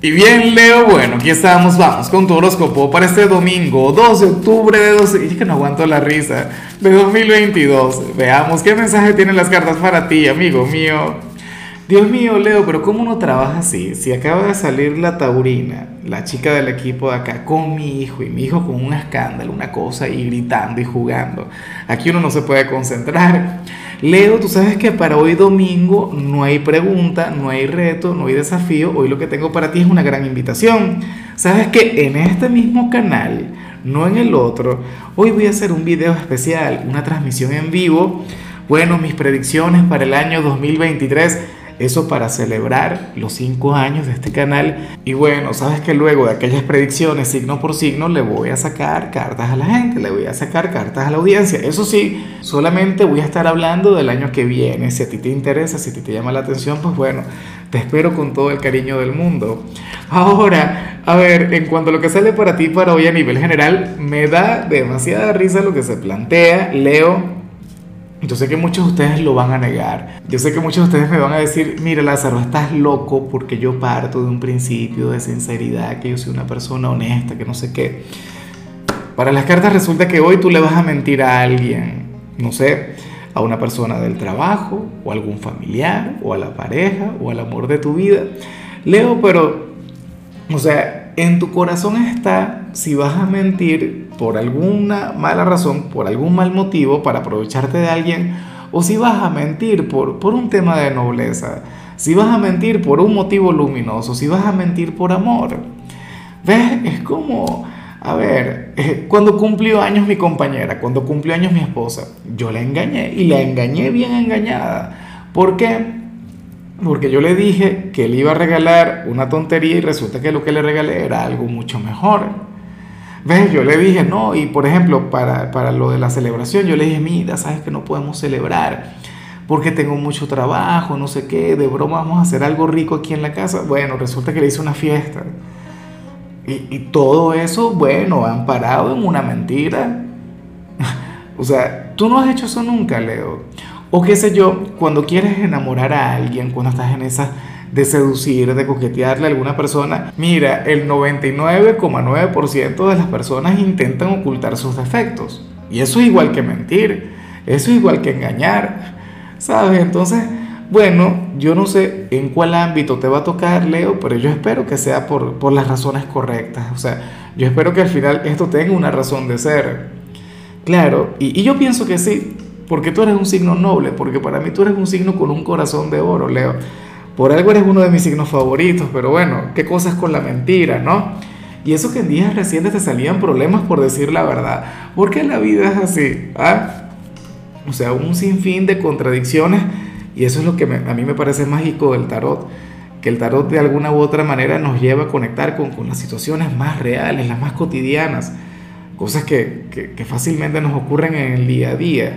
Y bien, Leo, bueno, aquí estamos, vamos con tu horóscopo para este domingo, 2 de octubre de 12, y que no aguanto la risa, de 2022. Veamos qué mensaje tienen las cartas para ti, amigo mío. Dios mío, Leo, pero ¿cómo uno trabaja así? Si acaba de salir la taurina, la chica del equipo de acá, con mi hijo, y mi hijo con un escándalo, una cosa, y gritando y jugando. Aquí uno no se puede concentrar. Leo, tú sabes que para hoy domingo no hay pregunta, no hay reto, no hay desafío. Hoy lo que tengo para ti es una gran invitación. Sabes que en este mismo canal, no en el otro, hoy voy a hacer un video especial, una transmisión en vivo. Bueno, mis predicciones para el año 2023 eso para celebrar los cinco años de este canal. Y bueno, sabes que luego de aquellas predicciones signo por signo le voy a sacar cartas a la gente, le voy a sacar cartas a la audiencia. Eso sí, solamente voy a estar hablando del año que viene. Si a ti te interesa, si a ti te llama la atención, pues bueno, te espero con todo el cariño del mundo. Ahora, a ver, en cuanto a lo que sale para ti para hoy a nivel general, me da demasiada risa lo que se plantea. Leo, yo sé que muchos de ustedes lo van a negar. Yo sé que muchos de ustedes me van a decir, mira Lázaro, estás loco porque yo parto de un principio de sinceridad, que yo soy una persona honesta, que no sé qué. Para las cartas resulta que hoy tú le vas a mentir a alguien, no sé, a una persona del trabajo, o a algún familiar, o a la pareja, o al amor de tu vida. Leo, pero, o sea, en tu corazón está si vas a mentir por alguna mala razón, por algún mal motivo, para aprovecharte de alguien, o si vas a mentir por, por un tema de nobleza, si vas a mentir por un motivo luminoso, si vas a mentir por amor. ¿Ves? Es como, a ver, eh, cuando cumplió años mi compañera, cuando cumplió años mi esposa, yo la engañé y la engañé bien engañada. ¿Por qué? Porque yo le dije que le iba a regalar una tontería y resulta que lo que le regalé era algo mucho mejor. ¿Ves? Yo le dije, no, y por ejemplo, para, para lo de la celebración, yo le dije, mira, sabes que no podemos celebrar porque tengo mucho trabajo, no sé qué, de broma vamos a hacer algo rico aquí en la casa. Bueno, resulta que le hice una fiesta. Y, y todo eso, bueno, han parado en una mentira. o sea, tú no has hecho eso nunca, Leo. O qué sé yo, cuando quieres enamorar a alguien, cuando estás en esa de seducir, de coquetearle a alguna persona. Mira, el 99,9% de las personas intentan ocultar sus defectos. Y eso es igual que mentir, eso es igual que engañar, ¿sabes? Entonces, bueno, yo no sé en cuál ámbito te va a tocar, Leo, pero yo espero que sea por, por las razones correctas. O sea, yo espero que al final esto tenga una razón de ser. Claro, y, y yo pienso que sí, porque tú eres un signo noble, porque para mí tú eres un signo con un corazón de oro, Leo. Por algo eres uno de mis signos favoritos, pero bueno, qué cosas con la mentira, ¿no? Y eso que en días recientes te salían problemas por decir la verdad. ¿Por qué la vida es así? ¿Ah? O sea, un sinfín de contradicciones y eso es lo que a mí me parece mágico del tarot, que el tarot de alguna u otra manera nos lleva a conectar con, con las situaciones más reales, las más cotidianas, cosas que, que, que fácilmente nos ocurren en el día a día.